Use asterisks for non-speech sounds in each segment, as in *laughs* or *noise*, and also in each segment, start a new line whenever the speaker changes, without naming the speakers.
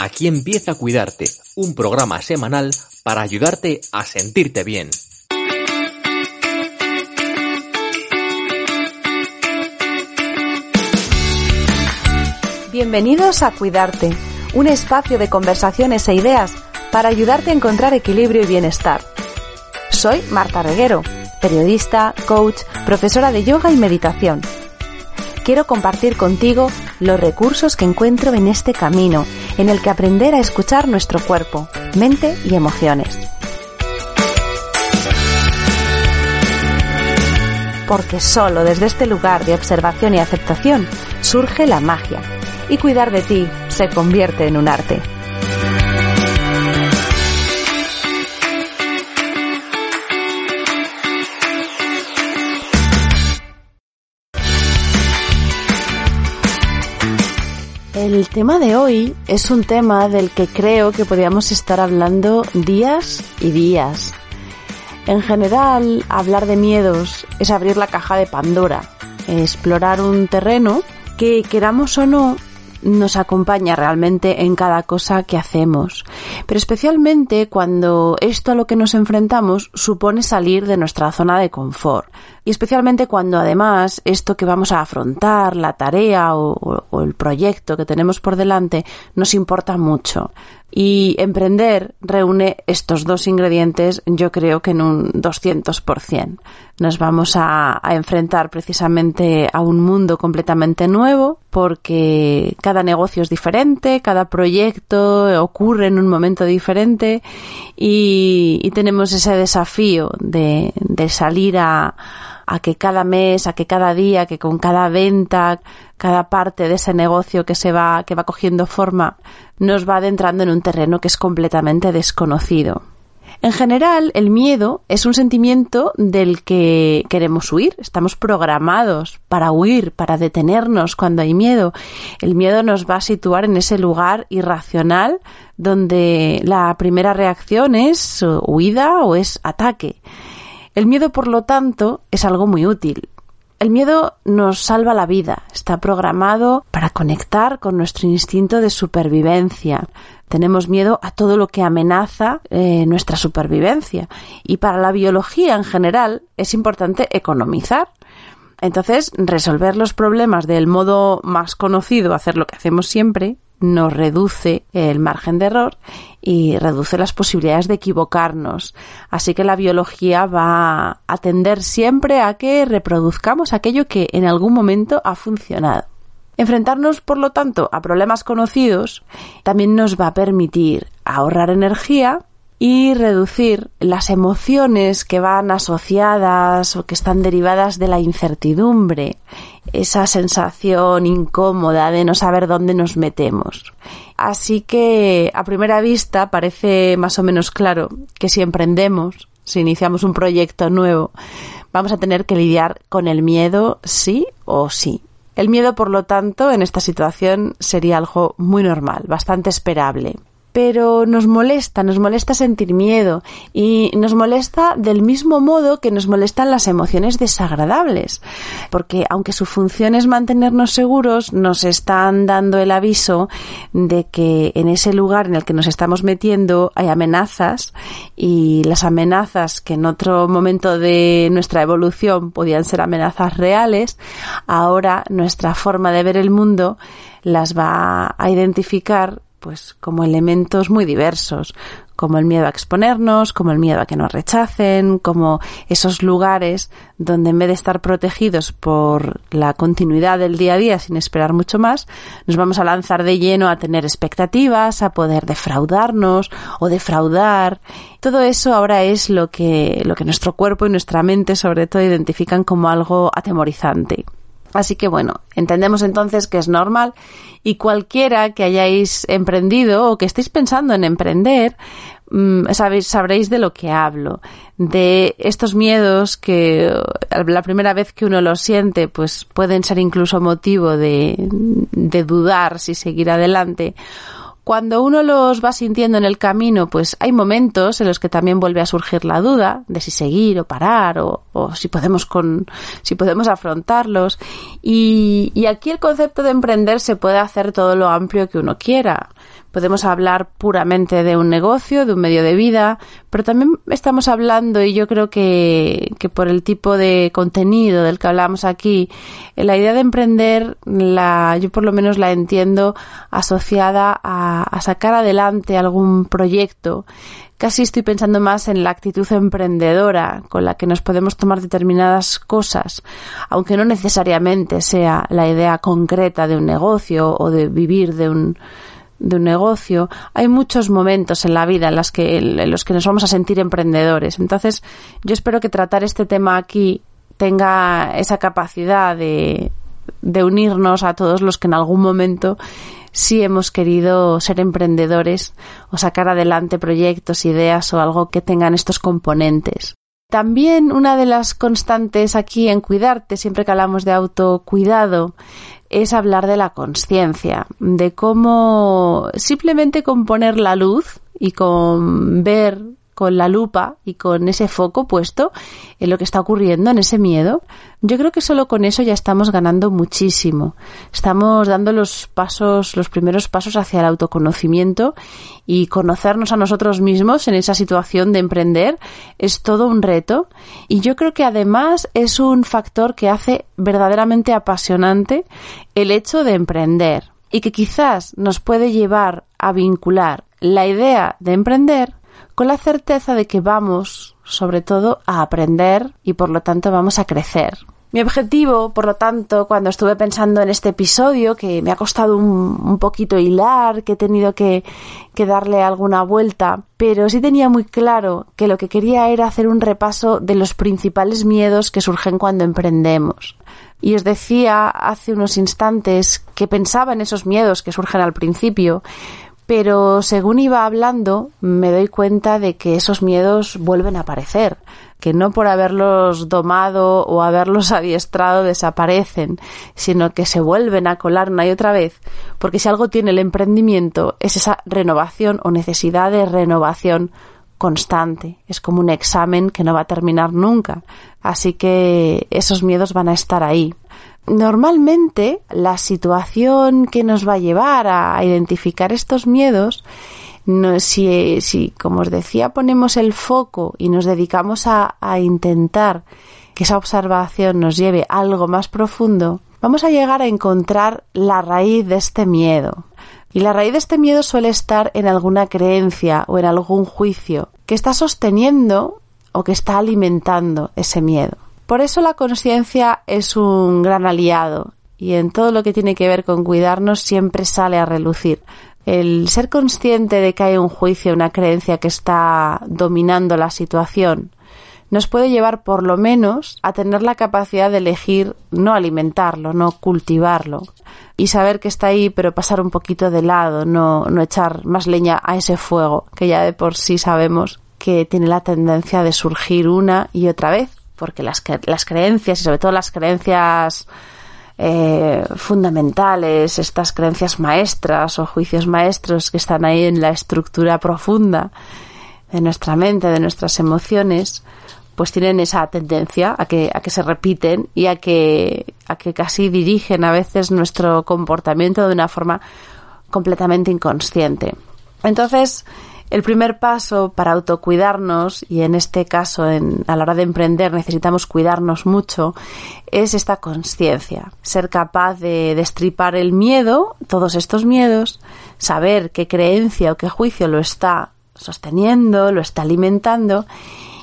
Aquí empieza a cuidarte, un programa semanal para ayudarte a sentirte bien.
Bienvenidos a Cuidarte, un espacio de conversaciones e ideas para ayudarte a encontrar equilibrio y bienestar. Soy Marta Reguero, periodista, coach, profesora de yoga y meditación. Quiero compartir contigo los recursos que encuentro en este camino, en el que aprender a escuchar nuestro cuerpo, mente y emociones. Porque solo desde este lugar de observación y aceptación surge la magia, y cuidar de ti se convierte en un arte. El tema de hoy es un tema del que creo que podríamos estar hablando días y días. En general, hablar de miedos es abrir la caja de Pandora, explorar un terreno que, queramos o no, nos acompaña realmente en cada cosa que hacemos. Pero especialmente cuando esto a lo que nos enfrentamos supone salir de nuestra zona de confort. Y especialmente cuando además esto que vamos a afrontar, la tarea o, el proyecto que tenemos por delante, nos importa mucho. Y emprender reúne estos dos ingredientes, yo creo que en un 200%. Nos vamos a, enfrentar precisamente a un mundo completamente nuevo, porque cada negocio es diferente, cada proyecto ocurre en un momento diferente y, y tenemos ese desafío de, de salir a, a que cada mes, a que cada día, que con cada venta, cada parte de ese negocio que se va, que va cogiendo forma, nos va adentrando en un terreno que es completamente desconocido. En general, el miedo es un sentimiento del que queremos huir. Estamos programados para huir, para detenernos cuando hay miedo. El miedo nos va a situar en ese lugar irracional donde la primera reacción es huida o es ataque. El miedo, por lo tanto, es algo muy útil. El miedo nos salva la vida, está programado para conectar con nuestro instinto de supervivencia. Tenemos miedo a todo lo que amenaza eh, nuestra supervivencia. Y para la biología en general es importante economizar. Entonces, resolver los problemas del modo más conocido, hacer lo que hacemos siempre, nos reduce el margen de error y reduce las posibilidades de equivocarnos. Así que la biología va a tender siempre a que reproduzcamos aquello que en algún momento ha funcionado. Enfrentarnos, por lo tanto, a problemas conocidos también nos va a permitir ahorrar energía y reducir las emociones que van asociadas o que están derivadas de la incertidumbre, esa sensación incómoda de no saber dónde nos metemos. Así que a primera vista parece más o menos claro que si emprendemos, si iniciamos un proyecto nuevo, vamos a tener que lidiar con el miedo sí o sí. El miedo, por lo tanto, en esta situación sería algo muy normal, bastante esperable pero nos molesta, nos molesta sentir miedo y nos molesta del mismo modo que nos molestan las emociones desagradables, porque aunque su función es mantenernos seguros, nos están dando el aviso de que en ese lugar en el que nos estamos metiendo hay amenazas y las amenazas que en otro momento de nuestra evolución podían ser amenazas reales, ahora nuestra forma de ver el mundo las va a identificar pues como elementos muy diversos, como el miedo a exponernos, como el miedo a que nos rechacen, como esos lugares donde en vez de estar protegidos por la continuidad del día a día sin esperar mucho más, nos vamos a lanzar de lleno a tener expectativas, a poder defraudarnos o defraudar. Todo eso ahora es lo que, lo que nuestro cuerpo y nuestra mente sobre todo identifican como algo atemorizante. Así que bueno, entendemos entonces que es normal y cualquiera que hayáis emprendido o que estéis pensando en emprender, mm, sabéis, sabréis de lo que hablo, de estos miedos que la primera vez que uno los siente, pues pueden ser incluso motivo de, de dudar si seguir adelante cuando uno los va sintiendo en el camino, pues hay momentos en los que también vuelve a surgir la duda de si seguir o parar o, si podemos con, si podemos afrontarlos. Y, y aquí el concepto de emprender se puede hacer todo lo amplio que uno quiera. Podemos hablar puramente de un negocio, de un medio de vida, pero también estamos hablando, y yo creo que, que por el tipo de contenido del que hablamos aquí, la idea de emprender, la, yo por lo menos la entiendo asociada a, a sacar adelante algún proyecto. Casi estoy pensando más en la actitud emprendedora con la que nos podemos tomar determinadas cosas, aunque no necesariamente sea la idea concreta de un negocio o de vivir de un, de un negocio, hay muchos momentos en la vida en, las que, los que nos vamos a sentir emprendedores. Entonces, yo espero que tratar este tema aquí tenga esa capacidad de, de unirnos a todos los que en algún momento sí hemos querido ser emprendedores o sacar adelante proyectos, ideas o algo que tengan estos componentes. También una de las constantes aquí en cuidarte, siempre que hablamos de autocuidado, es hablar de la conciencia, de cómo simplemente con poner la luz y con ver con la lupa y con ese foco puesto en lo que está ocurriendo, en ese miedo, yo creo que solo con eso ya estamos ganando muchísimo. Estamos dando los pasos, los primeros pasos hacia el autoconocimiento y conocernos a nosotros mismos en esa situación de emprender es todo un reto y yo creo que además es un factor que hace verdaderamente apasionante el hecho de emprender y que quizás nos puede llevar a vincular la idea de emprender con la certeza de que vamos, sobre todo, a aprender y por lo tanto vamos a crecer. Mi objetivo, por lo tanto, cuando estuve pensando en este episodio, que me ha costado un, poquito hilar, que he tenido que, que, darle alguna vuelta, pero sí tenía muy claro que lo que quería era hacer un repaso de los principales miedos que surgen cuando emprendemos. Y os decía hace unos instantes que pensaba en esos miedos que surgen al principio, pero según iba hablando me doy cuenta de que esos miedos vuelven a aparecer, que no por haberlos domado o haberlos *laughs* adiestrado desaparecen, sino que se vuelven a colar una y otra vez, porque si algo tiene el emprendimiento es esa renovación o necesidad de renovación constante, es como un examen que no va a terminar nunca, así que esos miedos van a estar ahí. Normalmente la situación que nos va a llevar a identificar estos miedos si, como os decía, ponemos el foco y nos dedicamos a, a, intentar que esa observación nos lleve a algo más profundo, vamos a llegar a encontrar la raíz de este miedo. Y la raíz de este miedo suele estar en alguna creencia o en algún juicio que está sosteniendo o que está alimentando ese miedo. Por eso la conciencia es un gran aliado y en todo lo que tiene que ver con cuidarnos siempre sale a relucir. El ser consciente de que hay un juicio, una creencia que está dominando la situación, nos puede llevar por lo menos a tener la capacidad de elegir no alimentarlo, no cultivarlo y saber que está ahí pero pasar un poquito de lado, no, no echar más leña a ese fuego que ya de por sí sabemos que tiene la tendencia de surgir una y otra vez porque las, las creencias y sobre todo las creencias eh, fundamentales, estas creencias maestras o juicios maestros que están ahí en la estructura profunda de nuestra mente, de nuestras emociones, pues tienen esa tendencia a que, a que se repiten y a que, a que casi dirigen a veces nuestro comportamiento de una forma completamente inconsciente. Entonces, el primer paso para autocuidarnos, y en este caso en, a la hora de emprender necesitamos cuidarnos mucho, es esta conciencia. Ser capaz de destripar el miedo, todos estos miedos, saber qué creencia o qué juicio lo está sosteniendo, lo está alimentando,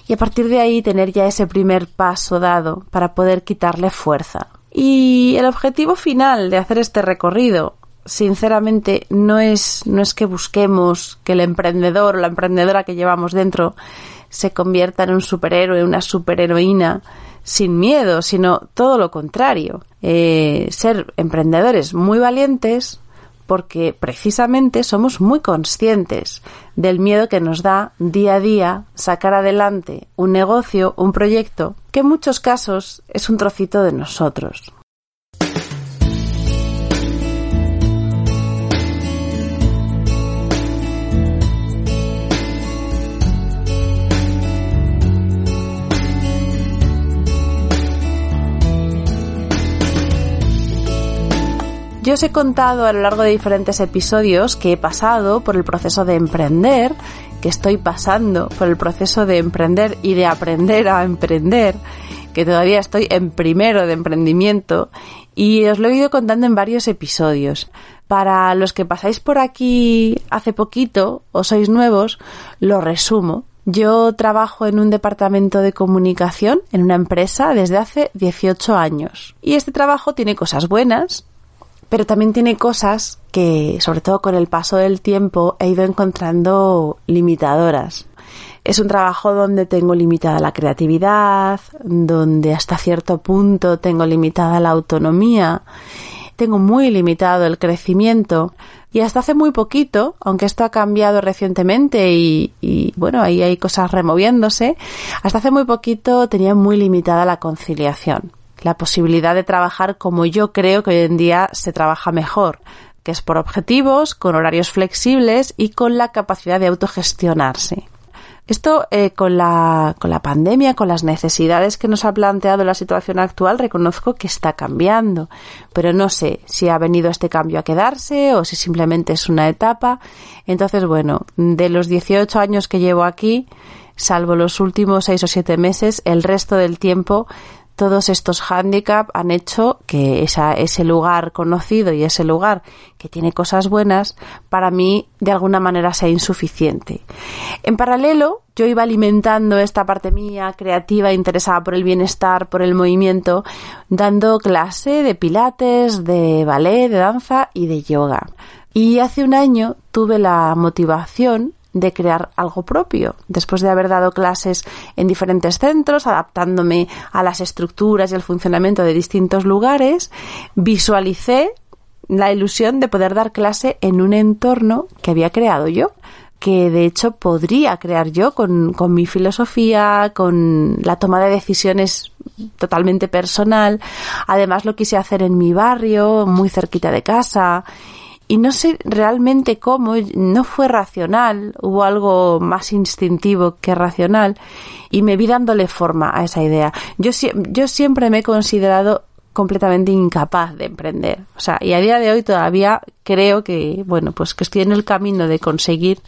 y a partir de ahí tener ya ese primer paso dado para poder quitarle fuerza. Y el objetivo final de hacer este recorrido sinceramente no es, no es que busquemos que el emprendedor o la emprendedora que llevamos dentro se convierta en un superhéroe, una superheroína, sin miedo, sino todo lo contrario. Eh, ser emprendedores muy valientes porque precisamente somos muy conscientes del miedo que nos da día a día sacar adelante un negocio, un proyecto, que en muchos casos es un trocito de nosotros. Yo os he contado a lo largo de diferentes episodios que he pasado por el proceso de emprender, que estoy pasando por el proceso de emprender y de aprender a emprender, que todavía estoy en primero de emprendimiento y os lo he ido contando en varios episodios. Para los que pasáis por aquí hace poquito o sois nuevos, lo resumo. Yo trabajo en un departamento de comunicación en una empresa desde hace 18 años. Y este trabajo tiene cosas buenas pero también tiene cosas que, sobre todo con el paso del tiempo, he ido encontrando limitadoras. Es un trabajo donde tengo limitada la creatividad, donde hasta cierto punto tengo limitada la autonomía, tengo muy limitado el crecimiento y hasta hace muy poquito, aunque esto ha cambiado recientemente y, bueno, ahí hay cosas removiéndose, hasta hace muy poquito tenía muy limitada la conciliación la posibilidad de trabajar como yo creo que hoy en día se trabaja mejor, que es por objetivos, con horarios flexibles y con la capacidad de autogestionarse. Esto eh, con, la, con la pandemia, con las necesidades que nos ha planteado la situación actual, reconozco que está cambiando, pero no sé si ha venido este cambio a quedarse o si simplemente es una etapa. Entonces, bueno, de los 18 años que llevo aquí, salvo los últimos 6 o 7 meses, el resto del tiempo todos estos hándicaps han hecho que ese lugar conocido y ese lugar que tiene cosas buenas, para mí de alguna manera sea insuficiente. En paralelo, yo iba alimentando esta parte mía creativa, interesada por el bienestar, por el movimiento, dando clase de pilates, de ballet, de danza y de yoga. Y hace un año tuve la motivación de crear algo propio. Después de haber dado clases en diferentes centros, adaptándome a las estructuras y el funcionamiento de distintos lugares, visualicé la ilusión de poder dar clase en un entorno que había creado yo que de hecho podría crear yo con, con, mi filosofía, con la toma de decisiones totalmente personal. Además lo quise hacer en mi barrio, muy cerquita de casa y no sé realmente cómo, no fue racional, hubo algo más instintivo que racional y me vi dándole forma a esa idea. Yo, yo siempre me he considerado completamente incapaz de emprender. O sea, y a día de hoy todavía creo que, bueno, pues que estoy en el camino de conseguir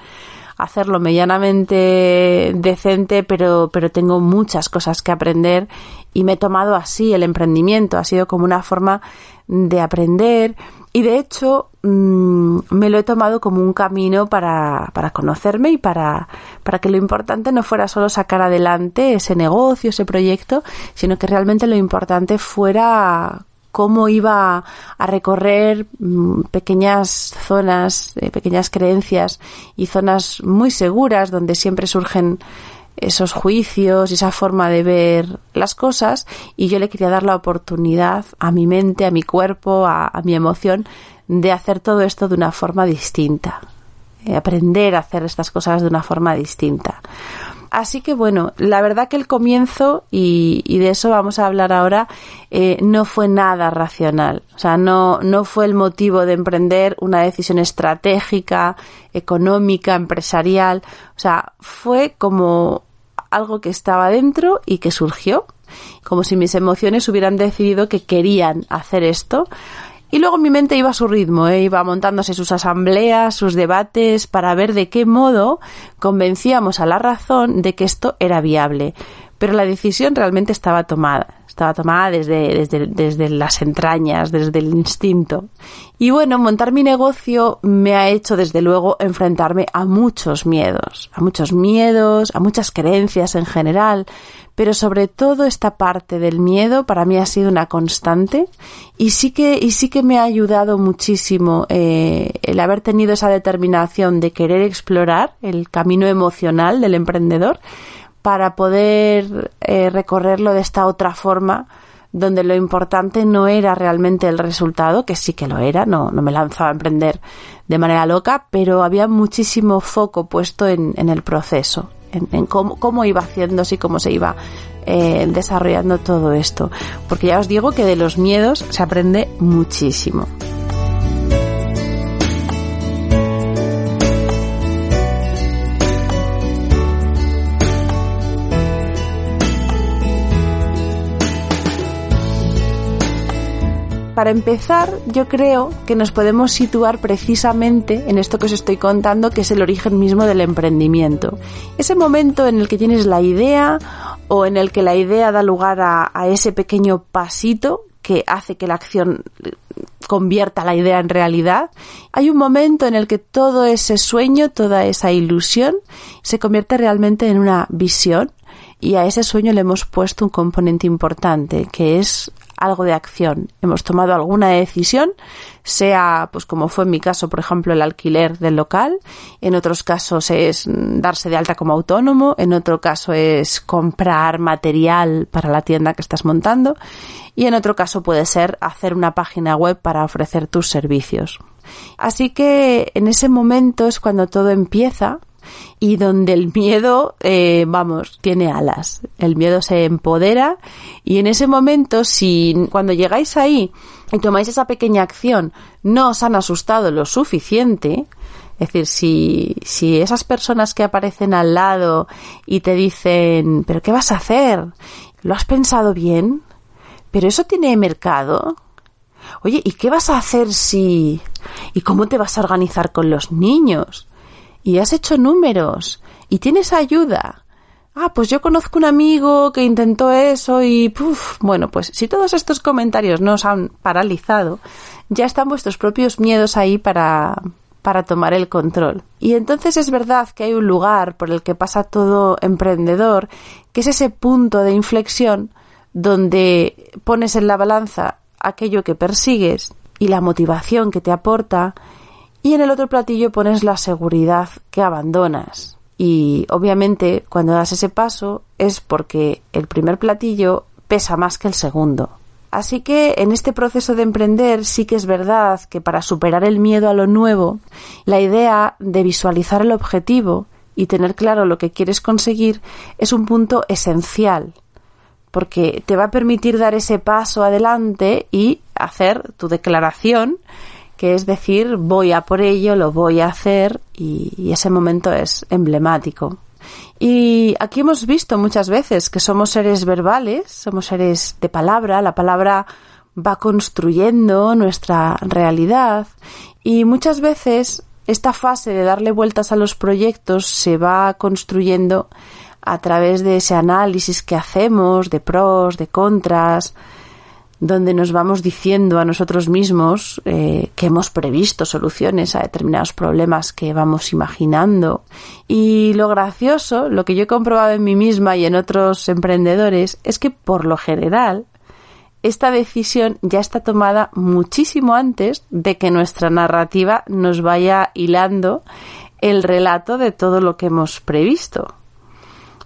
hacerlo medianamente decente, pero, pero tengo muchas cosas que aprender y me he tomado así el emprendimiento. Ha sido como una forma de aprender, y de hecho, mm, me lo he tomado como un camino para, para conocerme y para, para que lo importante no fuera solo sacar adelante ese negocio, ese proyecto, sino que realmente lo importante fuera cómo iba a recorrer mm, pequeñas zonas, eh, pequeñas creencias y zonas muy seguras donde siempre surgen esos juicios y esa forma de ver las cosas y yo le quería dar la oportunidad a mi mente, a mi cuerpo, a, mi emoción de hacer todo esto de una forma distinta, eh, aprender a hacer estas cosas de una forma distinta. Así que bueno, la verdad que el comienzo, y, de eso vamos a hablar ahora, eh, no fue nada racional. O sea, no, no fue el motivo de emprender una decisión estratégica, económica, empresarial. O sea, fue como algo que estaba dentro y que surgió, como si mis emociones hubieran decidido que querían hacer esto. Y luego mi mente iba a su ritmo, ¿eh? iba montándose sus asambleas, sus debates, para ver de qué modo convencíamos a la razón de que esto era viable. Pero la decisión realmente estaba tomada estaba tomada desde, desde, desde, las entrañas, desde el instinto. Y bueno, montar mi negocio me ha hecho desde luego enfrentarme a muchos miedos, a muchos miedos, a muchas creencias en general, pero sobre todo esta parte del miedo para mí ha sido una constante y sí que, y sí que me ha ayudado muchísimo eh, el haber tenido esa determinación de querer explorar el camino emocional del emprendedor para poder eh, recorrerlo de esta otra forma donde lo importante no era realmente el resultado, que sí que lo era, no, no me lanzaba a emprender de manera loca, pero había muchísimo foco puesto en, el proceso, en, en cómo, cómo, iba haciéndose y cómo se iba eh, desarrollando todo esto. Porque ya os digo que de los miedos se aprende muchísimo. Para empezar, yo creo que nos podemos situar precisamente en esto que os estoy contando, que es el origen mismo del emprendimiento. Ese momento en el que tienes la idea o en el que la idea da lugar a, a ese pequeño pasito que hace que la acción convierta la idea en realidad. Hay un momento en el que todo ese sueño, toda esa ilusión, se convierte realmente en una visión y a ese sueño le hemos puesto un componente importante, que es algo de acción. Hemos tomado alguna decisión, sea, pues como fue en mi caso, por ejemplo, el alquiler del local, en otros casos es darse de alta como autónomo, en otro caso es comprar material para la tienda que estás montando y en otro caso puede ser hacer una página web para ofrecer tus servicios. Así que en ese momento es cuando todo empieza y donde el miedo, eh, vamos, tiene alas. El miedo se empodera y en ese momento, si cuando llegáis ahí y tomáis esa pequeña acción, no os han asustado lo suficiente, es decir, si, si esas personas que aparecen al lado y te dicen, pero ¿qué vas a hacer? ¿Lo has pensado bien? ¿Pero eso tiene mercado? Oye, ¿y qué vas a hacer si... ¿Y cómo te vas a organizar con los niños? Y has hecho números y tienes ayuda. Ah, pues yo conozco un amigo que intentó eso y puf, bueno, pues si todos estos comentarios no os han paralizado, ya están vuestros propios miedos ahí para para tomar el control. Y entonces es verdad que hay un lugar por el que pasa todo emprendedor, que es ese punto de inflexión donde pones en la balanza aquello que persigues y la motivación que te aporta y en el otro platillo pones la seguridad que abandonas. Y obviamente cuando das ese paso es porque el primer platillo pesa más que el segundo. Así que en este proceso de emprender sí que es verdad que para superar el miedo a lo nuevo, la idea de visualizar el objetivo y tener claro lo que quieres conseguir es un punto esencial, porque te va a permitir dar ese paso adelante y hacer tu declaración que es decir, voy a por ello, lo voy a hacer y, ese momento es emblemático. Y aquí hemos visto muchas veces que somos seres verbales, somos seres de palabra, la palabra va construyendo nuestra realidad y muchas veces esta fase de darle vueltas a los proyectos se va construyendo a través de ese análisis que hacemos de pros, de contras, donde nos vamos diciendo a nosotros mismos eh, que hemos previsto soluciones a determinados problemas que vamos imaginando. Y lo gracioso, lo que yo he comprobado en mí misma y en otros emprendedores, es que por lo general esta decisión ya está tomada muchísimo antes de que nuestra narrativa nos vaya hilando el relato de todo lo que hemos previsto.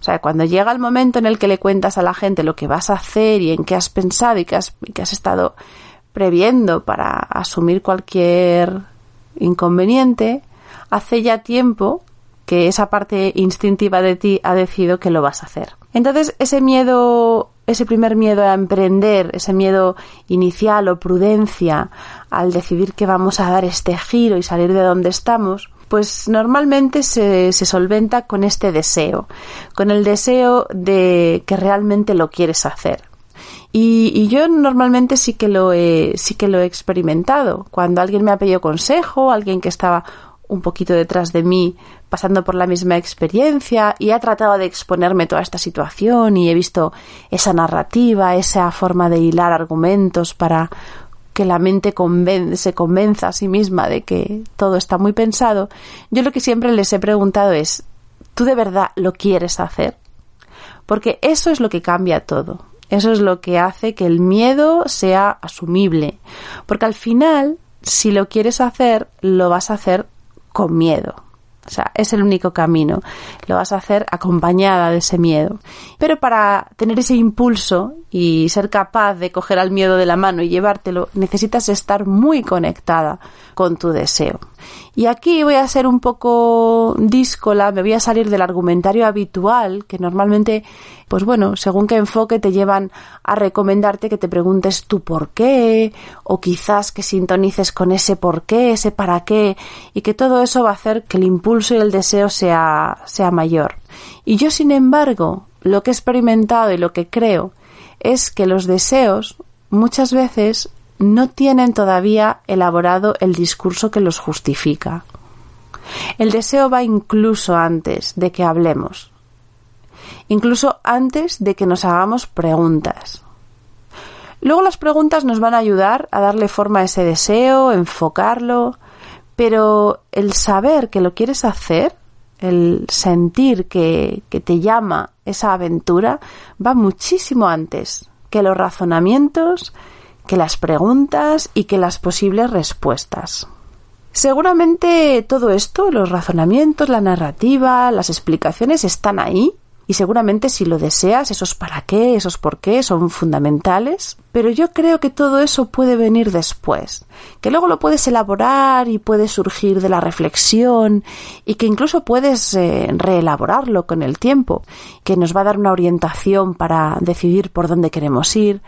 O sea, cuando llega el momento en el que le cuentas a la gente lo que vas a hacer y en qué has pensado y qué has, has estado previendo para asumir cualquier inconveniente, hace ya tiempo que esa parte instintiva de ti ha decidido que lo vas a hacer. Entonces, ese miedo, ese primer miedo a emprender, ese miedo inicial o prudencia al decidir que vamos a dar este giro y salir de donde estamos, pues normalmente se, solventa con este deseo, con el deseo de que realmente lo quieres hacer. Y, y, yo normalmente sí que lo he, sí que lo he experimentado. Cuando alguien me ha pedido consejo, alguien que estaba un poquito detrás de mí pasando por la misma experiencia y ha tratado de exponerme toda esta situación y he visto esa narrativa, esa forma de hilar argumentos para que la mente se convenza a sí misma de que todo está muy pensado, yo lo que siempre les he preguntado es, ¿tú de verdad lo quieres hacer? Porque eso es lo que cambia todo. Eso es lo que hace que el miedo sea asumible. Porque al final, si lo quieres hacer, lo vas a hacer con miedo. O sea, es el único camino. Lo vas a hacer acompañada de ese miedo. Pero para tener ese impulso y ser capaz de coger al miedo de la mano y llevártelo, necesitas estar muy conectada con tu deseo. Y aquí voy a ser un poco díscola, me voy a salir del argumentario habitual, que normalmente, pues bueno, según qué enfoque te llevan a recomendarte que te preguntes tu por qué, o quizás que sintonices con ese por qué, ese para qué, y que todo eso va a hacer que el impulso y el deseo sea, sea mayor. Y yo, sin embargo, lo que he experimentado y lo que creo es que los deseos muchas veces no tienen todavía elaborado el discurso que los justifica. El deseo va incluso antes de que hablemos, incluso antes de que nos hagamos preguntas. Luego las preguntas nos van a ayudar a darle forma a ese deseo, enfocarlo, pero el saber que lo quieres hacer, el sentir que, que te llama esa aventura, va muchísimo antes que los razonamientos, que las preguntas y que las posibles respuestas. Seguramente todo esto, los razonamientos, la narrativa, las explicaciones están ahí y seguramente si lo deseas, esos para qué, esos por qué son fundamentales, pero yo creo que todo eso puede venir después, que luego lo puedes elaborar y puede surgir de la reflexión y que incluso puedes eh, reelaborarlo con el tiempo, que nos va a dar una orientación para decidir por dónde queremos ir,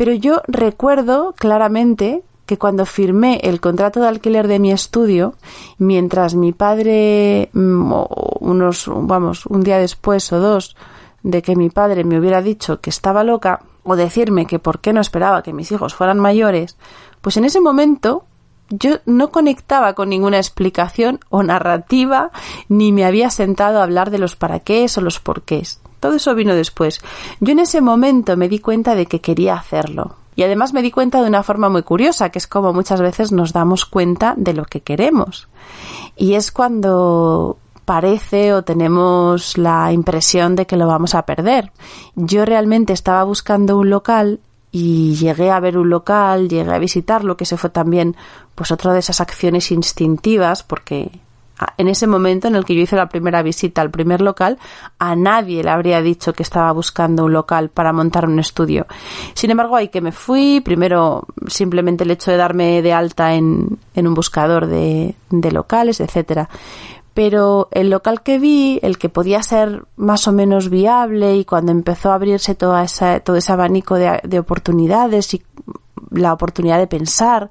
pero yo recuerdo claramente que cuando firmé el contrato de alquiler de mi estudio, mientras mi padre, mm, unos, vamos, un día después o dos de que mi padre me hubiera dicho que estaba loca, o decirme que por qué no esperaba que mis hijos fueran mayores, pues en ese momento yo no conectaba con ninguna explicación o narrativa, ni me había sentado a hablar de los para qué o los porqués. Todo eso vino después. Yo en ese momento me di cuenta de que quería hacerlo. Y además me di cuenta de una forma muy curiosa, que es como muchas veces nos damos cuenta de lo que queremos. Y es cuando parece o tenemos la impresión de que lo vamos a perder. Yo realmente estaba buscando un local y llegué a ver un local, llegué a visitarlo, que se fue también pues otra de esas acciones instintivas, porque en ese momento en el que yo hice la primera visita al primer local, a nadie le habría dicho que estaba buscando un local para montar un estudio. Sin embargo, ahí que me fui, primero simplemente el hecho de darme de alta en, un buscador de, locales, etcétera. Pero el local que vi, el que podía ser más o menos viable y cuando empezó a abrirse todo ese abanico de, oportunidades y la oportunidad de pensar,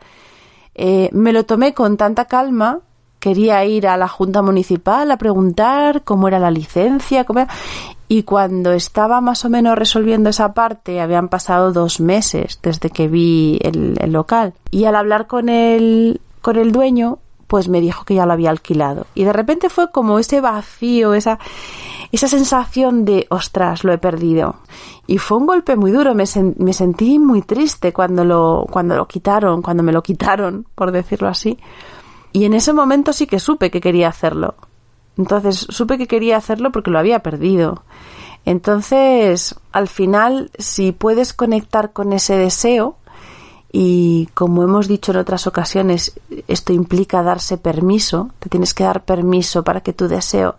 eh, me lo tomé con tanta calma quería ir a la Junta Municipal a preguntar cómo era la licencia, cómo y cuando estaba más o menos resolviendo esa parte, habían pasado dos meses desde que vi el, local. Y al hablar con el, con el dueño, pues me dijo que ya lo había alquilado. Y de repente fue como ese vacío, esa, esa sensación de, ostras, lo he perdido. Y fue un golpe muy duro, me, me sentí muy triste cuando lo, cuando lo quitaron, cuando me lo quitaron, por decirlo así. Y en ese momento sí que supe que quería hacerlo. Entonces supe que quería hacerlo porque lo había perdido. Entonces, al final, si puedes conectar con ese deseo, y como hemos dicho en otras ocasiones, esto implica darse permiso, te tienes que dar permiso para que tu deseo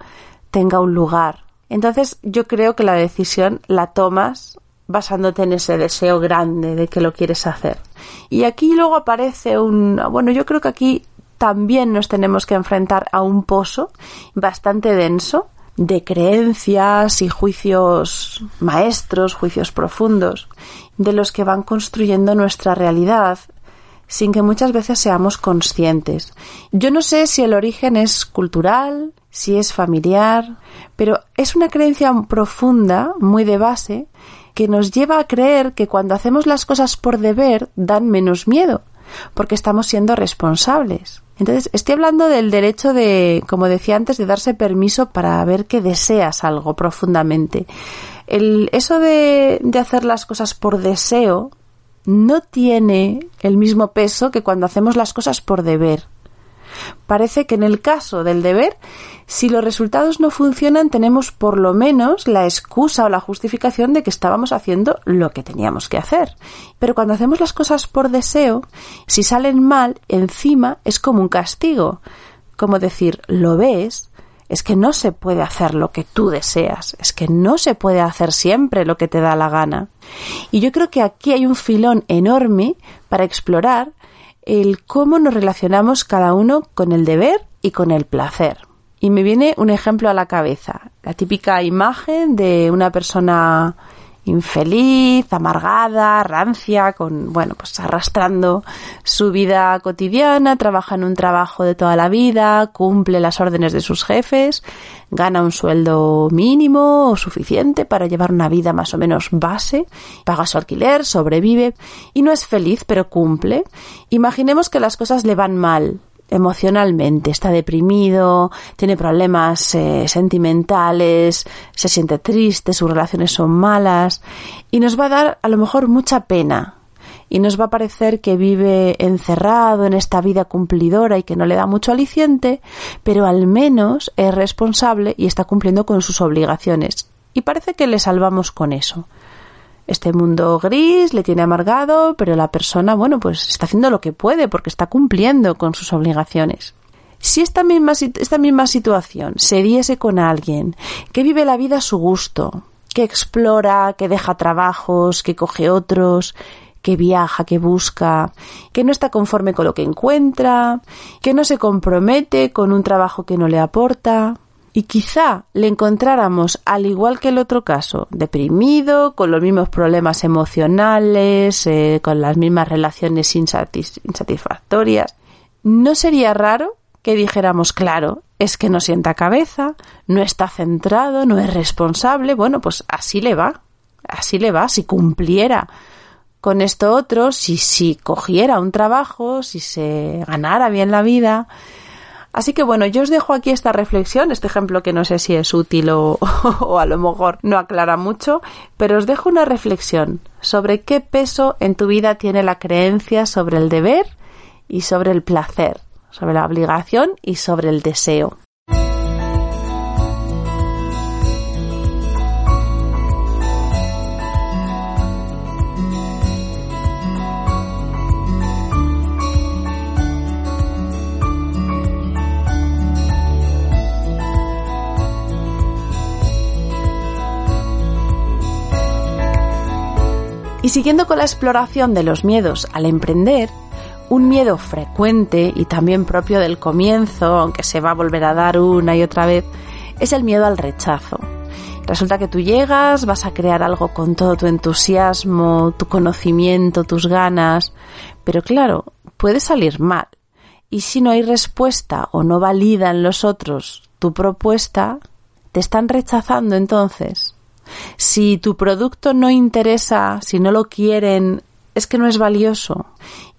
tenga un lugar. Entonces, yo creo que la decisión la tomas basándote en ese deseo grande de que lo quieres hacer. Y aquí luego aparece un, bueno, yo creo que aquí también nos tenemos que enfrentar a un pozo bastante denso de creencias y juicios maestros, juicios profundos, de los que van construyendo nuestra realidad sin que muchas veces seamos conscientes. Yo no sé si el origen es cultural, si es familiar, pero es una creencia profunda, muy de base, que nos lleva a creer que cuando hacemos las cosas por deber dan menos miedo, porque estamos siendo responsables. Entonces, estoy hablando del derecho de, como decía antes, de darse permiso para ver que deseas algo profundamente. El, eso de, de hacer las cosas por deseo no tiene el mismo peso que cuando hacemos las cosas por deber. Parece que en el caso del deber, si los resultados no funcionan, tenemos por lo menos la excusa o la justificación de que estábamos haciendo lo que teníamos que hacer. Pero cuando hacemos las cosas por deseo, si salen mal, encima es como un castigo como decir, ¿lo ves? Es que no se puede hacer lo que tú deseas, es que no se puede hacer siempre lo que te da la gana. Y yo creo que aquí hay un filón enorme para explorar el cómo nos relacionamos cada uno con el deber y con el placer. Y me viene un ejemplo a la cabeza, la típica imagen de una persona infeliz, amargada, rancia, con, bueno, pues arrastrando su vida cotidiana, trabaja en un trabajo de toda la vida, cumple las órdenes de sus jefes, gana un sueldo mínimo o suficiente para llevar una vida más o menos base, paga su alquiler, sobrevive y no es feliz, pero cumple. Imaginemos que las cosas le van mal, emocionalmente, está deprimido, tiene problemas eh, sentimentales, se siente triste, sus relaciones son malas y nos va a dar a lo mejor mucha pena y nos va a parecer que vive encerrado en esta vida cumplidora y que no le da mucho aliciente, pero al menos es responsable y está cumpliendo con sus obligaciones. Y parece que le salvamos con eso. Este mundo gris le tiene amargado, pero la persona, bueno, pues está haciendo lo que puede porque está cumpliendo con sus obligaciones. Si esta misma, esta misma situación se diese con alguien que vive la vida a su gusto, que explora, que deja trabajos, que coge otros, que viaja, que busca, que no está conforme con lo que encuentra, que no se compromete con un trabajo que no le aporta, y quizá le encontráramos, al igual que el otro caso, deprimido, con los mismos problemas emocionales, eh, con las mismas relaciones insatisfactorias, no sería raro que dijéramos, claro, es que no sienta cabeza, no está centrado, no es responsable, bueno, pues así le va, así le va, si cumpliera con esto otro, si, si cogiera un trabajo, si se ganara bien la vida, Así que bueno, yo os dejo aquí esta reflexión, este ejemplo que no sé si es útil o, *laughs* o, a lo mejor no aclara mucho, pero os dejo una reflexión sobre qué peso en tu vida tiene la creencia sobre el deber y sobre el placer, sobre la obligación y sobre el deseo. Siguiendo con la exploración de los miedos al emprender, un miedo frecuente y también propio del comienzo, aunque se va a volver a dar una y otra vez, es el miedo al rechazo. Resulta que tú llegas, vas a crear algo con todo tu entusiasmo, tu conocimiento, tus ganas, pero claro, puede salir mal. Y si no hay respuesta o no validan los otros tu propuesta, te están rechazando entonces. Si tu producto no interesa, si no lo quieren, es que no es valioso.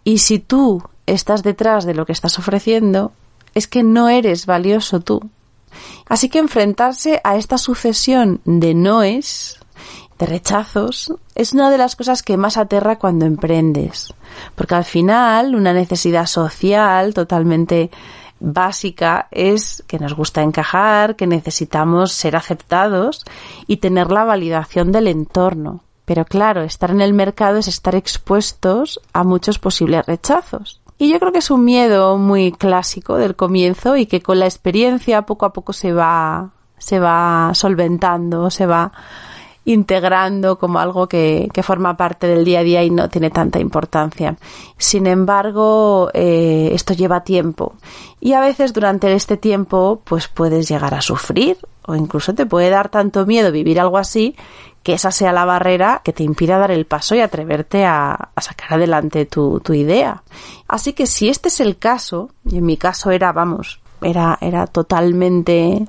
Y si tú estás detrás de lo que estás ofreciendo, es que no eres valioso tú. Así que enfrentarse a esta sucesión de noes, de rechazos, es una de las cosas que más aterra cuando emprendes. Porque al final, una necesidad social totalmente básica es que nos gusta encajar, que necesitamos ser aceptados y tener la validación del entorno. Pero claro, estar en el mercado es estar expuestos a muchos posibles rechazos. Y yo creo que es un miedo muy clásico del comienzo y que con la experiencia poco a poco se va, se va solventando, se va integrando como algo que, que, forma parte del día a día y no tiene tanta importancia. Sin embargo, eh, esto lleva tiempo y a veces durante este tiempo pues puedes llegar a sufrir o incluso te puede dar tanto miedo vivir algo así que esa sea la barrera que te impida dar el paso y atreverte a, a sacar adelante tu, tu idea. Así que si este es el caso, y en mi caso era, vamos, era, era totalmente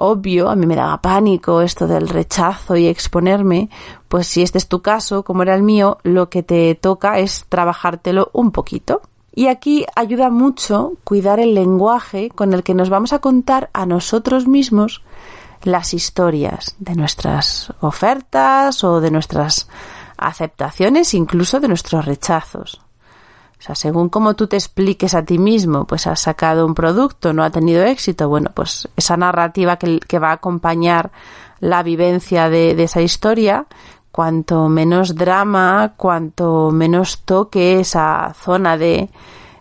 obvio, a mí me daba pánico esto del rechazo y exponerme, pues si este es tu caso, como era el mío, lo que te toca es trabajártelo un poquito. Y aquí ayuda mucho cuidar el lenguaje con el que nos vamos a contar a nosotros mismos las historias de nuestras ofertas o de nuestras aceptaciones, incluso de nuestros rechazos. O sea, según cómo tú te expliques a ti mismo, pues has sacado un producto, no ha tenido éxito, bueno, pues esa narrativa que, va a acompañar la vivencia de, de, esa historia, cuanto menos drama, cuanto menos toque esa zona de,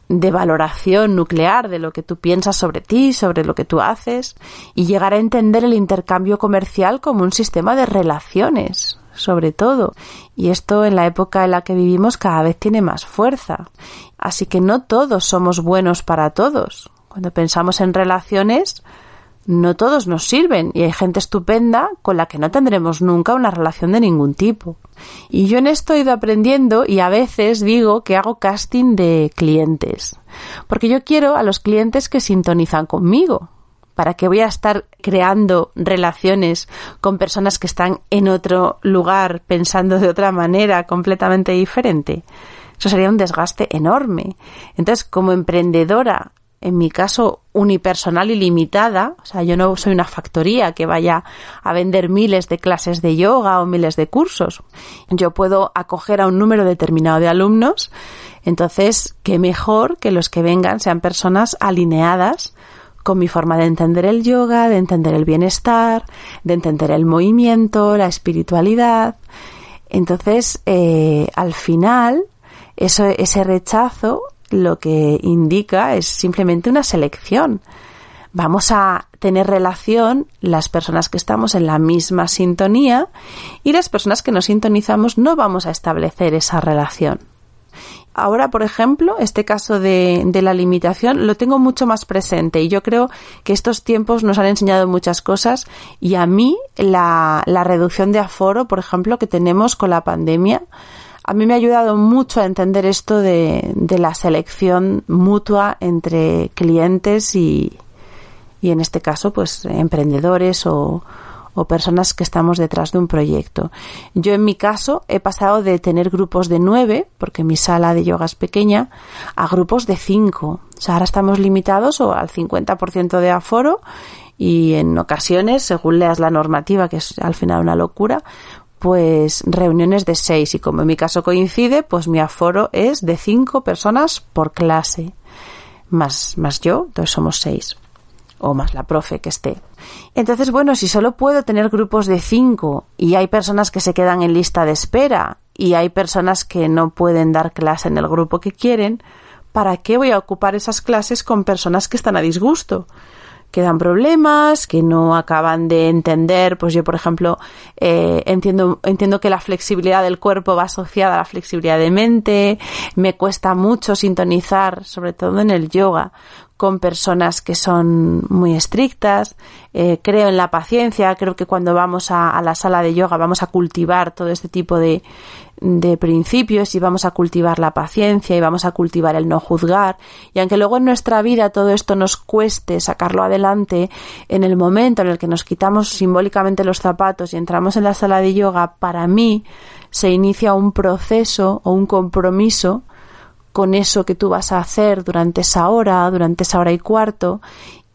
de valoración nuclear de lo que tú piensas sobre ti, sobre lo que tú haces, y llegar a entender el intercambio comercial como un sistema de relaciones, sobre todo. Y esto en la época en la que vivimos cada vez tiene más fuerza. Así que no todos somos buenos para todos. Cuando pensamos en relaciones, no todos nos sirven y hay gente estupenda con la que no tendremos nunca una relación de ningún tipo. Y yo en esto he ido aprendiendo y a veces digo que hago casting de clientes. Porque yo quiero a los clientes que sintonizan conmigo. ¿Para qué voy a estar creando relaciones con personas que están en otro lugar pensando de otra manera completamente diferente? Eso sería un desgaste enorme. Entonces, como emprendedora en mi caso, unipersonal y limitada. O sea, yo no soy una factoría que vaya a vender miles de clases de yoga o miles de cursos. Yo puedo acoger a un número determinado de alumnos. Entonces, qué mejor que los que vengan sean personas alineadas con mi forma de entender el yoga, de entender el bienestar, de entender el movimiento, la espiritualidad. Entonces, eh, al final, eso, ese rechazo lo que indica es simplemente una selección. Vamos a tener relación las personas que estamos en la misma sintonía y las personas que nos sintonizamos no vamos a establecer esa relación. Ahora, por ejemplo, este caso de, de, la limitación lo tengo mucho más presente y yo creo que estos tiempos nos han enseñado muchas cosas y a mí la, la reducción de aforo, por ejemplo, que tenemos con la pandemia, a mí me ha ayudado mucho a entender esto de, la selección mutua entre clientes y, y en este caso, pues emprendedores o, o personas que estamos detrás de un proyecto. Yo en mi caso he pasado de tener grupos de nueve, porque mi sala de yoga es pequeña, a grupos de cinco. O sea, ahora estamos limitados o al 50% de aforo y en ocasiones, según leas la normativa, que es al final una locura, pues reuniones de seis y como en mi caso coincide, pues mi aforo es de cinco personas por clase. Más, más yo, entonces somos seis. O más la profe que esté. Entonces, bueno, si solo puedo tener grupos de cinco y hay personas que se quedan en lista de espera y hay personas que no pueden dar clase en el grupo que quieren, ¿para qué voy a ocupar esas clases con personas que están a disgusto? Que dan problemas, que no acaban de entender. Pues yo, por ejemplo, eh, entiendo, entiendo que la flexibilidad del cuerpo va asociada a la flexibilidad de mente. Me cuesta mucho sintonizar, sobre todo en el yoga, con personas que son muy estrictas. Eh, creo en la paciencia. Creo que cuando vamos a, a la sala de yoga vamos a cultivar todo este tipo de, de principios y vamos a cultivar la paciencia y vamos a cultivar el no juzgar. Y aunque luego en nuestra vida todo esto nos cueste sacarlo adelante, en el momento en el que nos quitamos simbólicamente los zapatos y entramos en la sala de yoga, para mí se inicia un proceso o un compromiso con eso que tú vas a hacer durante esa hora, durante esa hora y cuarto,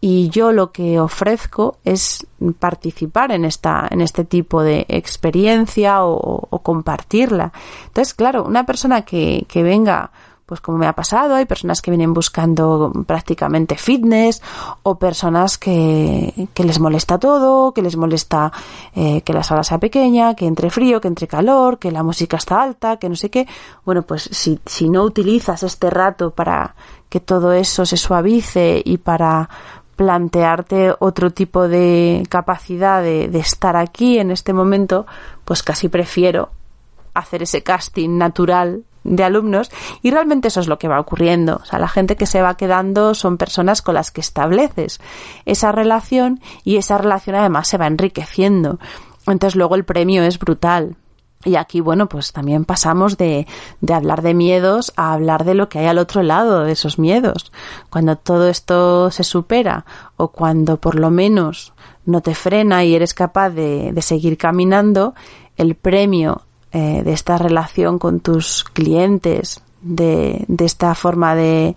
y yo lo que ofrezco es participar en esta en este tipo de experiencia o, compartirla entonces claro una persona que, que venga pues como me ha pasado, hay personas que vienen buscando prácticamente fitness o personas que, que les molesta todo, que les molesta eh, que la sala sea pequeña, que entre frío, que entre calor, que la música está alta, que no sé qué. Bueno, pues si, si no utilizas este rato para que todo eso se suavice y para plantearte otro tipo de capacidad de, de, estar aquí en este momento, pues casi prefiero hacer ese casting natural de alumnos y realmente eso es lo que va ocurriendo. O sea, la gente que se va quedando son personas con las que estableces esa relación y esa relación además se va enriqueciendo. Entonces luego el premio es brutal. Y aquí, bueno, pues también pasamos de, de, hablar de miedos a hablar de lo que hay al otro lado de esos miedos. Cuando todo esto se supera o cuando por lo menos no te frena y eres capaz de, de seguir caminando, el premio eh, de esta relación con tus clientes, de, de esta forma de,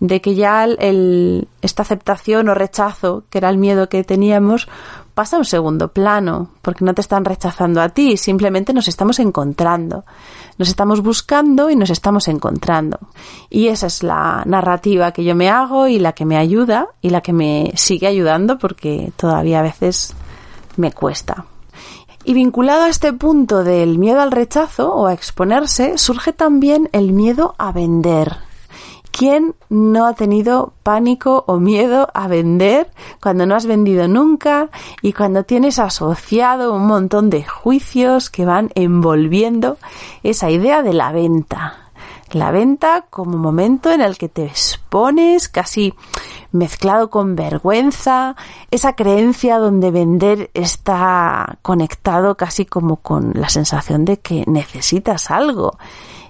de que ya el, esta aceptación o rechazo, que era el miedo que teníamos, pasa a un segundo plano, porque no te están rechazando a ti, simplemente nos estamos encontrando. Nos estamos buscando y nos estamos encontrando. Y esa es la narrativa que yo me hago y la que me ayuda y la que me sigue ayudando porque todavía a veces me cuesta. Y vinculado a este punto del miedo al rechazo o a exponerse, surge también el miedo a vender. ¿Quién no ha tenido pánico o miedo a vender cuando no has vendido nunca y cuando tienes asociado un montón de juicios que van envolviendo esa idea de la venta? La venta como momento en el que te expones casi mezclado con vergüenza, esa creencia donde vender está conectado casi como con la sensación de que necesitas algo.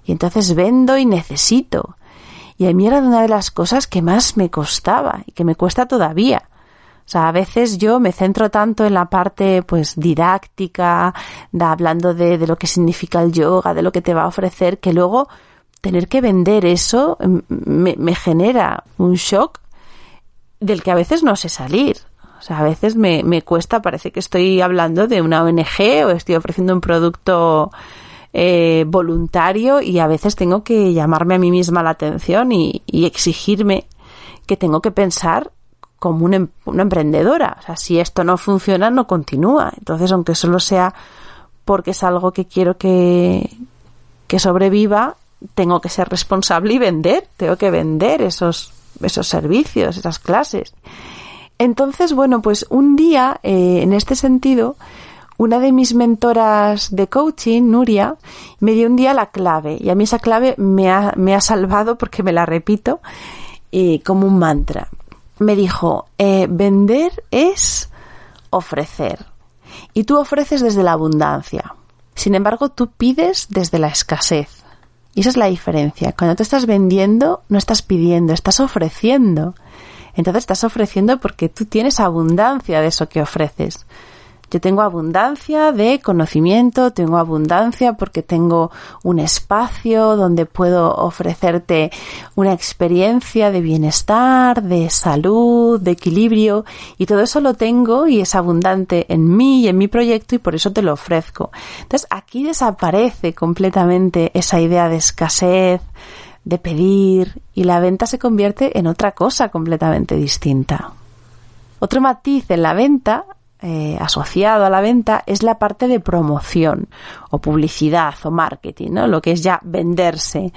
Y entonces vendo y necesito. Y a mí era una de las cosas que más me costaba y que me cuesta todavía. O sea, a veces yo me centro tanto en la parte pues didáctica, hablando de, de lo que significa el yoga, de lo que te va a ofrecer, que luego tener que vender eso me, me genera un shock del que a veces no sé salir. O sea, a veces me, me cuesta, parece que estoy hablando de una ONG o estoy ofreciendo un producto eh, voluntario y a veces tengo que llamarme a mí misma la atención y, exigirme que tengo que pensar como una, em, una, emprendedora. O sea, si esto no funciona, no continúa. Entonces, aunque solo sea porque es algo que quiero que, que sobreviva, tengo que ser responsable y vender. Tengo que vender esos esos servicios, esas clases. Entonces, bueno, pues un día, eh, en este sentido, una de mis mentoras de coaching, Nuria, me dio un día la clave y a mí esa clave me ha, me ha salvado porque me la repito como un mantra. Me dijo, eh, vender es ofrecer y tú ofreces desde la abundancia. Sin embargo, tú pides desde la escasez. Y esa es la diferencia. Cuando tú estás vendiendo, no estás pidiendo, estás ofreciendo. Entonces estás ofreciendo porque tú tienes abundancia de eso que ofreces. Yo tengo abundancia de conocimiento, tengo abundancia porque tengo un espacio donde puedo ofrecerte una experiencia de bienestar, de salud, de equilibrio y todo eso lo tengo y es abundante en mí y en mi proyecto y por eso te lo ofrezco. Entonces aquí desaparece completamente esa idea de escasez, de pedir y la venta se convierte en otra cosa completamente distinta. Otro matiz en la venta eh, asociado a la venta es la parte de promoción o publicidad o marketing, ¿no? Lo que es ya venderse.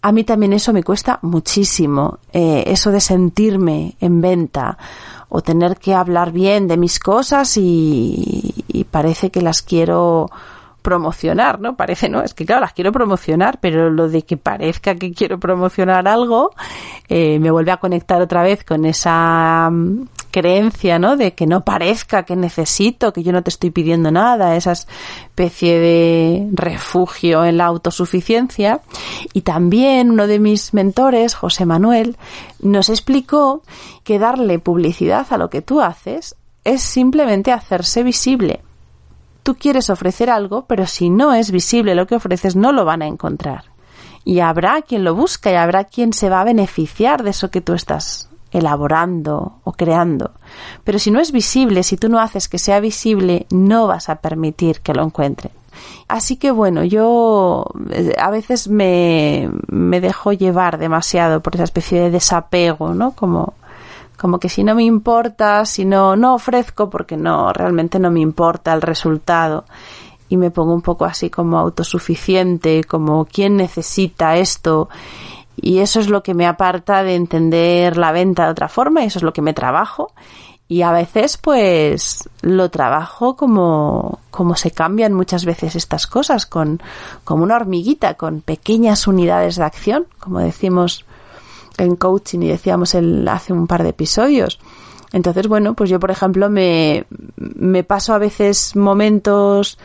A mí también eso me cuesta muchísimo, eh, eso de sentirme en venta o tener que hablar bien de mis cosas y, parece que las quiero promocionar, ¿no? Parece, ¿no? Es que claro, las quiero promocionar, pero lo de que parezca que quiero promocionar algo eh, me vuelve a conectar otra vez con esa mm, creencia, ¿no? De que no parezca que necesito, que yo no te estoy pidiendo nada, esa especie de refugio en la autosuficiencia. Y también uno de mis mentores, José Manuel, nos explicó que darle publicidad a lo que tú haces es simplemente hacerse visible tú quieres ofrecer algo, pero si no es visible lo que ofreces, no lo van a encontrar. Y habrá quien lo busca y habrá quien se va a beneficiar de eso que tú estás elaborando o creando. Pero si no es visible, si tú no haces que sea visible, no vas a permitir que lo encuentren. Así que bueno, yo eh, a veces me, me dejo llevar demasiado por esa especie de desapego, ¿no? Como como que si no me importa, si no, no ofrezco porque no, realmente no me importa el resultado y me pongo un poco así como autosuficiente, como quién necesita esto y eso es lo que me aparta de entender la venta de otra forma y eso es lo que me trabajo y a veces pues lo trabajo como, como se cambian muchas veces estas cosas con como una hormiguita con pequeñas unidades de acción como decimos en coaching y decíamos el, hace un par de episodios. Entonces, bueno, pues yo, por ejemplo, me, me paso a veces momentos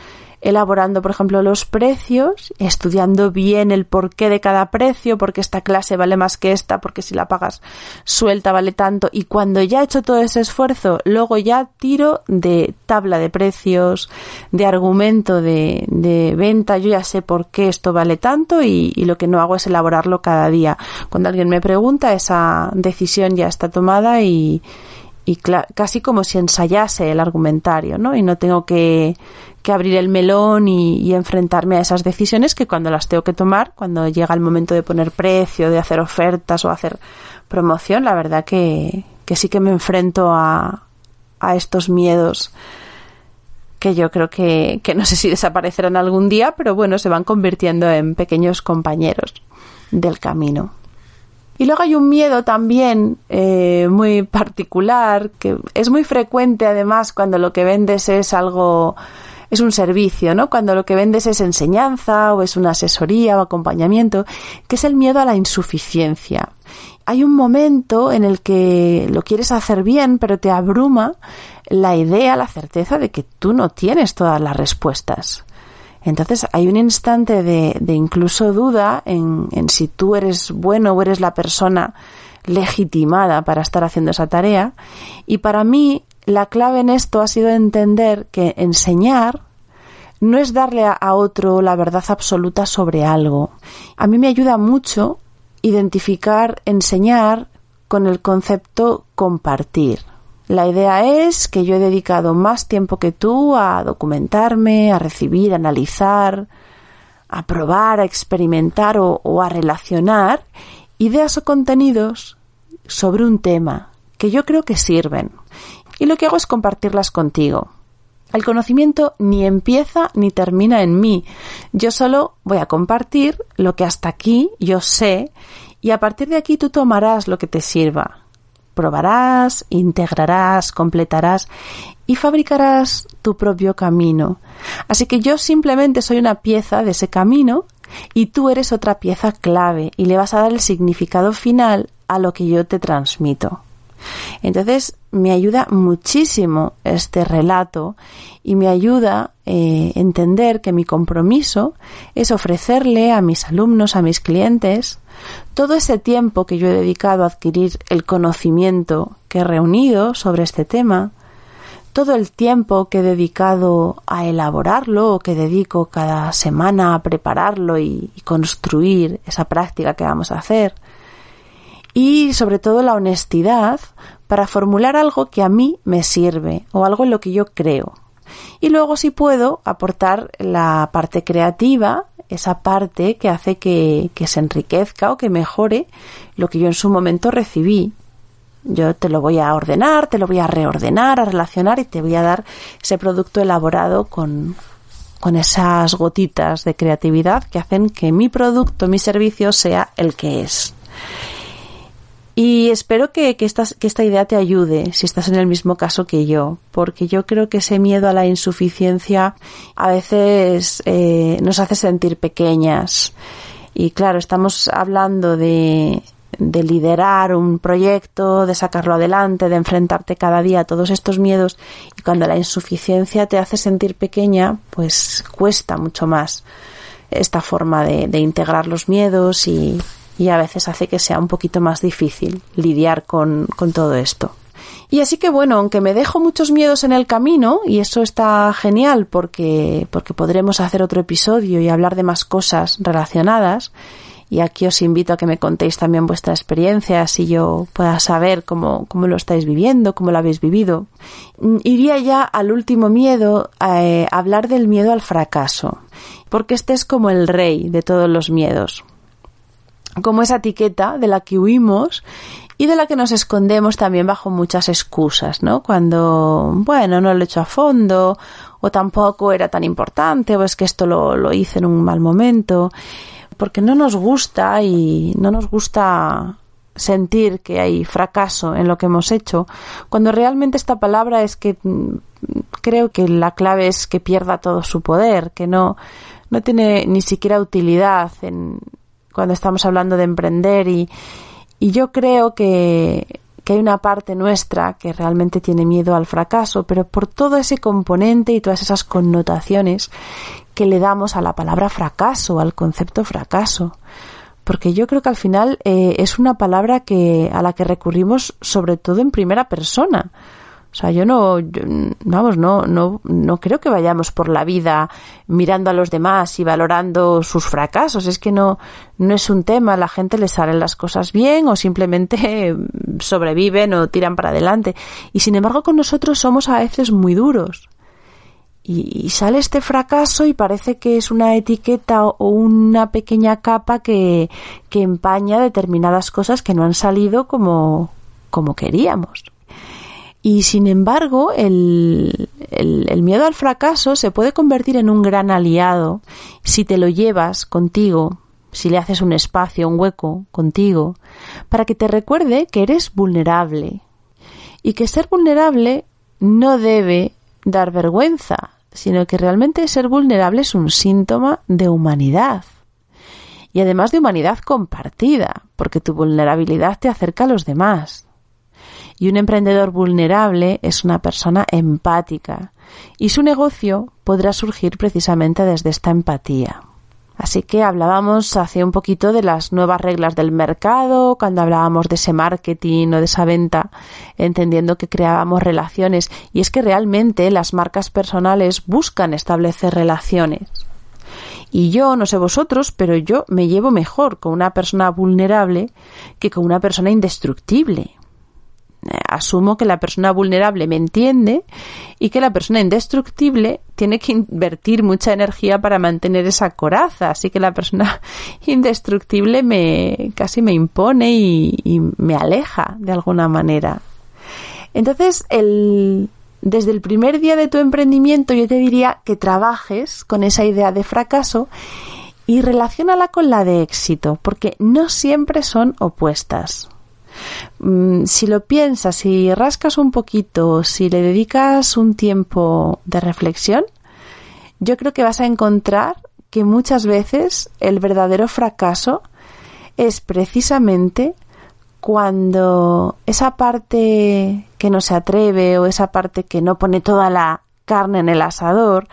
elaborando, por ejemplo, los precios, estudiando bien el porqué de cada precio, porque esta clase vale más que esta, porque si la pagas suelta vale tanto. Y cuando ya he hecho todo ese esfuerzo, luego ya tiro de tabla de precios, de argumento de, venta, yo ya sé por qué esto vale tanto y, y lo que no hago es elaborarlo cada día. Cuando alguien me pregunta, esa decisión ya está tomada y, y casi como si ensayase el argumentario, ¿no? Y no tengo que, que abrir el melón y, enfrentarme a esas decisiones que cuando las tengo que tomar, cuando llega el momento de poner precio, de hacer ofertas o hacer promoción, la verdad que, que sí que me enfrento a, a estos miedos que yo creo que, que no sé si desaparecerán algún día, pero bueno, se van convirtiendo en pequeños compañeros del camino. Y luego hay un miedo también eh, muy particular, que es muy frecuente además cuando lo que vendes es algo, es un servicio, ¿no? Cuando lo que vendes es enseñanza o es una asesoría o acompañamiento, que es el miedo a la insuficiencia. Hay un momento en el que lo quieres hacer bien, pero te abruma la idea, la certeza de que tú no tienes todas las respuestas. Entonces hay un instante de, de incluso duda en, en, si tú eres bueno o eres la persona legitimada para estar haciendo esa tarea. Y para mí la clave en esto ha sido entender que enseñar no es darle a, otro la verdad absoluta sobre algo. A mí me ayuda mucho identificar, enseñar con el concepto compartir. La idea es que yo he dedicado más tiempo que tú a documentarme, a recibir, a analizar, a probar, a experimentar o, o, a relacionar ideas o contenidos sobre un tema que yo creo que sirven. Y lo que hago es compartirlas contigo. El conocimiento ni empieza ni termina en mí. Yo solo voy a compartir lo que hasta aquí yo sé y a partir de aquí tú tomarás lo que te sirva probarás, integrarás, completarás y fabricarás tu propio camino. Así que yo simplemente soy una pieza de ese camino y tú eres otra pieza clave y le vas a dar el significado final a lo que yo te transmito. Entonces me ayuda muchísimo este relato y me ayuda eh, entender que mi compromiso es ofrecerle a mis alumnos, a mis clientes, todo ese tiempo que yo he dedicado a adquirir el conocimiento que he reunido sobre este tema, todo el tiempo que he dedicado a elaborarlo o que dedico cada semana a prepararlo y construir esa práctica que vamos a hacer, y sobre todo la honestidad para formular algo que a mí me sirve o algo en lo que yo creo. Y luego si puedo aportar la parte creativa esa parte que hace que, que, se enriquezca o que mejore lo que yo en su momento recibí. Yo te lo voy a ordenar, te lo voy a reordenar, a relacionar y te voy a dar ese producto elaborado con, con esas gotitas de creatividad que hacen que mi producto, mi servicio sea el que es. Y espero que, esta, que esta idea te ayude si estás en el mismo caso que yo, porque yo creo que ese miedo a la insuficiencia a veces eh, nos hace sentir pequeñas. Y claro, estamos hablando de, de liderar un proyecto, de sacarlo adelante, de enfrentarte cada día a todos estos miedos y cuando la insuficiencia te hace sentir pequeña, pues cuesta mucho más esta forma de, de integrar los miedos y, y a veces hace que sea un poquito más difícil lidiar con, con todo esto. Y así que bueno, aunque me dejo muchos miedos en el camino, y eso está genial porque, porque podremos hacer otro episodio y hablar de más cosas relacionadas, y aquí os invito a que me contéis también vuestra experiencia, así yo pueda saber cómo, cómo lo estáis viviendo, cómo lo habéis vivido. Iría ya al último miedo, eh, hablar del miedo al fracaso, porque este es como el rey de todos los miedos como esa etiqueta de la que huimos y de la que nos escondemos también bajo muchas excusas, ¿no? Cuando, bueno, no lo he hecho a fondo, o tampoco era tan importante, o es que esto lo, lo hice en un mal momento, porque no nos gusta y no nos gusta sentir que hay fracaso en lo que hemos hecho, cuando realmente esta palabra es que mm, creo que la clave es que pierda todo su poder, que no, no tiene ni siquiera utilidad en, cuando estamos hablando de emprender y, y yo creo que, que hay una parte nuestra que realmente tiene miedo al fracaso, pero por todo ese componente y todas esas connotaciones que le damos a la palabra fracaso, al concepto fracaso. Porque yo creo que al final eh, es una palabra que, a la que recurrimos sobre todo en primera persona. O sea, yo no, vamos, no, no, no creo que vayamos por la vida mirando a los demás y valorando sus fracasos. Es que no, no es un tema. A la gente le salen las cosas bien o simplemente *laughs* sobreviven o tiran para adelante. Y sin embargo, con nosotros somos a veces muy duros. Y, y sale este fracaso y parece que es una etiqueta o una pequeña capa que, que empaña determinadas cosas que no han salido como, como queríamos. Y sin embargo, el, miedo al fracaso se puede convertir en un gran aliado si te lo llevas contigo, si le haces un espacio, un hueco contigo, para que te recuerde que eres vulnerable y que ser vulnerable no debe dar vergüenza, sino que realmente ser vulnerable es un síntoma de humanidad. Y además de humanidad compartida, porque tu vulnerabilidad te acerca a los demás. Y un emprendedor vulnerable es una persona empática, y su negocio podrá surgir precisamente desde esta empatía. Así que hablábamos hace un poquito de las nuevas reglas del mercado, cuando hablábamos de ese marketing o de esa venta, entendiendo que creábamos relaciones. Y es que realmente las marcas personales buscan establecer relaciones. Y yo, no sé vosotros, pero yo me llevo mejor con una persona vulnerable que con una persona indestructible asumo que la persona vulnerable me entiende y que la persona indestructible tiene que invertir mucha energía para mantener esa coraza. Así que la persona *laughs* indestructible me casi me impone y, y me aleja de alguna manera. Entonces, el, desde el primer día de tu emprendimiento yo te diría que trabajes con esa idea de fracaso y relacionala con la de éxito, porque no siempre son opuestas. Mm, si lo piensas, si rascas un poquito, si le dedicas un tiempo de reflexión, yo creo que vas a encontrar que muchas veces el verdadero fracaso es precisamente cuando esa parte que no se atreve o esa parte que no pone toda la carne en el asador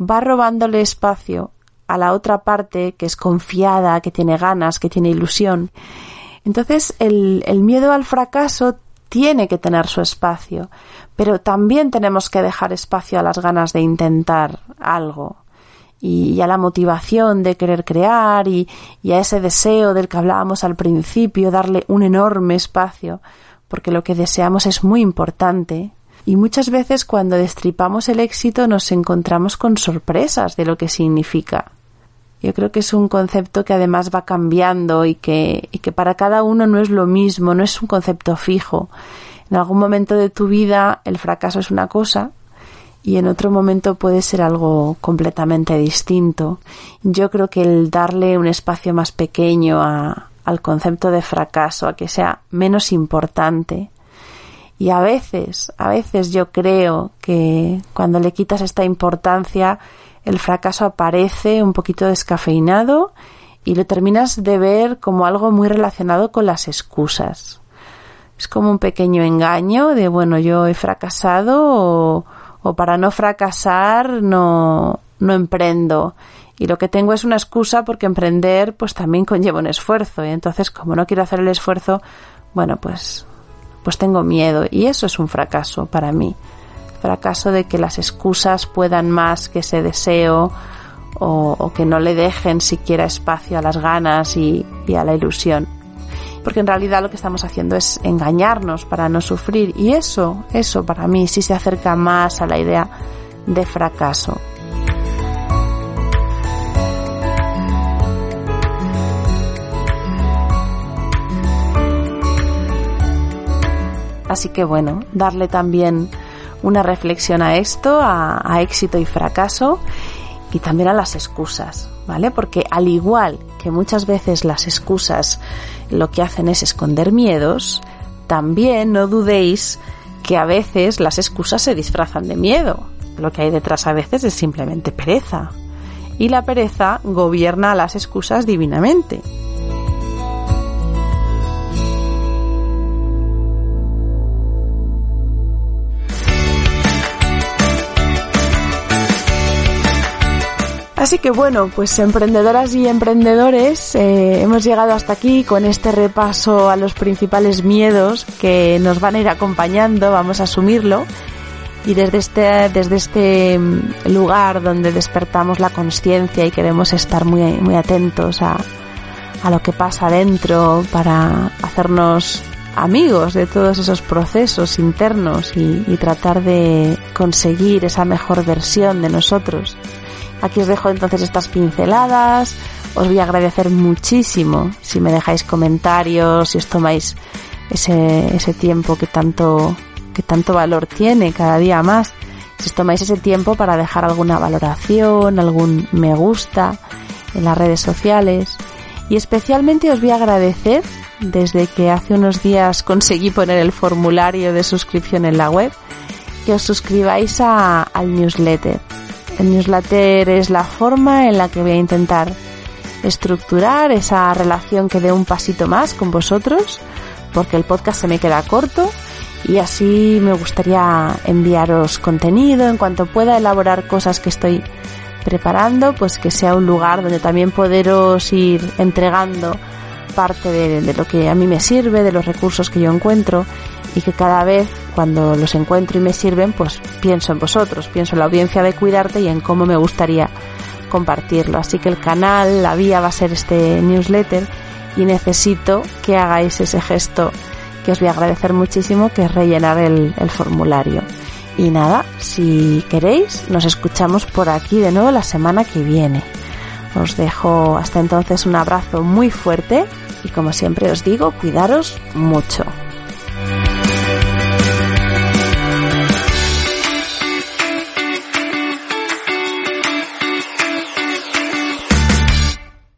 va robándole espacio a la otra parte que es confiada, que tiene ganas, que tiene ilusión entonces, el, el miedo al fracaso tiene que tener su espacio, pero también tenemos que dejar espacio a las ganas de intentar algo y, a la motivación de querer crear y, y, a ese deseo del que hablábamos al principio, darle un enorme espacio, porque lo que deseamos es muy importante. Y muchas veces cuando destripamos el éxito nos encontramos con sorpresas de lo que significa. Yo creo que es un concepto que además va cambiando y que, y que para cada uno no es lo mismo, no es un concepto fijo. En algún momento de tu vida el fracaso es una cosa y en otro momento puede ser algo completamente distinto. Yo creo que el darle un espacio más pequeño a, al concepto de fracaso, a que sea menos importante, y a veces, a veces yo creo que cuando le quitas esta importancia, el fracaso aparece un poquito descafeinado y lo terminas de ver como algo muy relacionado con las excusas. Es como un pequeño engaño de, bueno, yo he fracasado o, para no fracasar no, no emprendo. Y lo que tengo es una excusa porque emprender pues también conlleva un esfuerzo. Y entonces como no quiero hacer el esfuerzo, bueno, pues, pues tengo miedo. Y eso es un fracaso para mí fracaso de que las excusas puedan más que ese deseo o, que no le dejen siquiera espacio a las ganas y, y a la ilusión. Porque en realidad lo que estamos haciendo es engañarnos para no sufrir y eso, eso para mí sí se acerca más a la idea de fracaso. Así que bueno, darle también una reflexión a esto, a, éxito y fracaso y también a las excusas, ¿vale? Porque al igual que muchas veces las excusas lo que hacen es esconder miedos, también no dudéis que a veces las excusas se disfrazan de miedo. Lo que hay detrás a veces es simplemente pereza. Y la pereza gobierna las excusas divinamente. Así que bueno, pues emprendedoras y emprendedores, eh, hemos llegado hasta aquí con este repaso a los principales miedos que nos van a ir acompañando, vamos a asumirlo. Y desde este, desde este mm, lugar donde despertamos la conciencia y queremos estar muy, muy atentos a, a lo que pasa dentro para hacernos amigos de todos esos procesos internos y, y tratar de conseguir esa mejor versión de nosotros Aquí os dejo entonces estas pinceladas. Os voy a agradecer muchísimo si me dejáis comentarios, si os tomáis ese, ese tiempo que tanto, que tanto valor tiene cada día más. Si os tomáis ese tiempo para dejar alguna valoración, algún me gusta en las redes sociales. Y especialmente os voy a agradecer, desde que hace unos días *laughs* conseguí poner el formulario de suscripción en la web, que os suscribáis al newsletter. El newsletter es la forma en la que voy a intentar estructurar esa relación que dé un pasito más con vosotros, porque el podcast se me queda corto y así me gustaría enviaros contenido. En cuanto pueda elaborar cosas que estoy preparando, pues que sea un lugar donde también poderos ir entregando parte de, de, lo que a mí me sirve, de los recursos que yo encuentro y que cada vez cuando los encuentro y me sirven, pues pienso en vosotros, pienso en la audiencia de cuidarte y en cómo me gustaría compartirlo. Así que el canal, la vía va a ser este newsletter y necesito que hagáis ese gesto que os voy a agradecer muchísimo, que es rellenar el, el formulario. Y nada, si queréis, nos escuchamos por aquí de nuevo la semana que viene. Os dejo hasta entonces un abrazo muy fuerte y como siempre os digo, cuidaros mucho.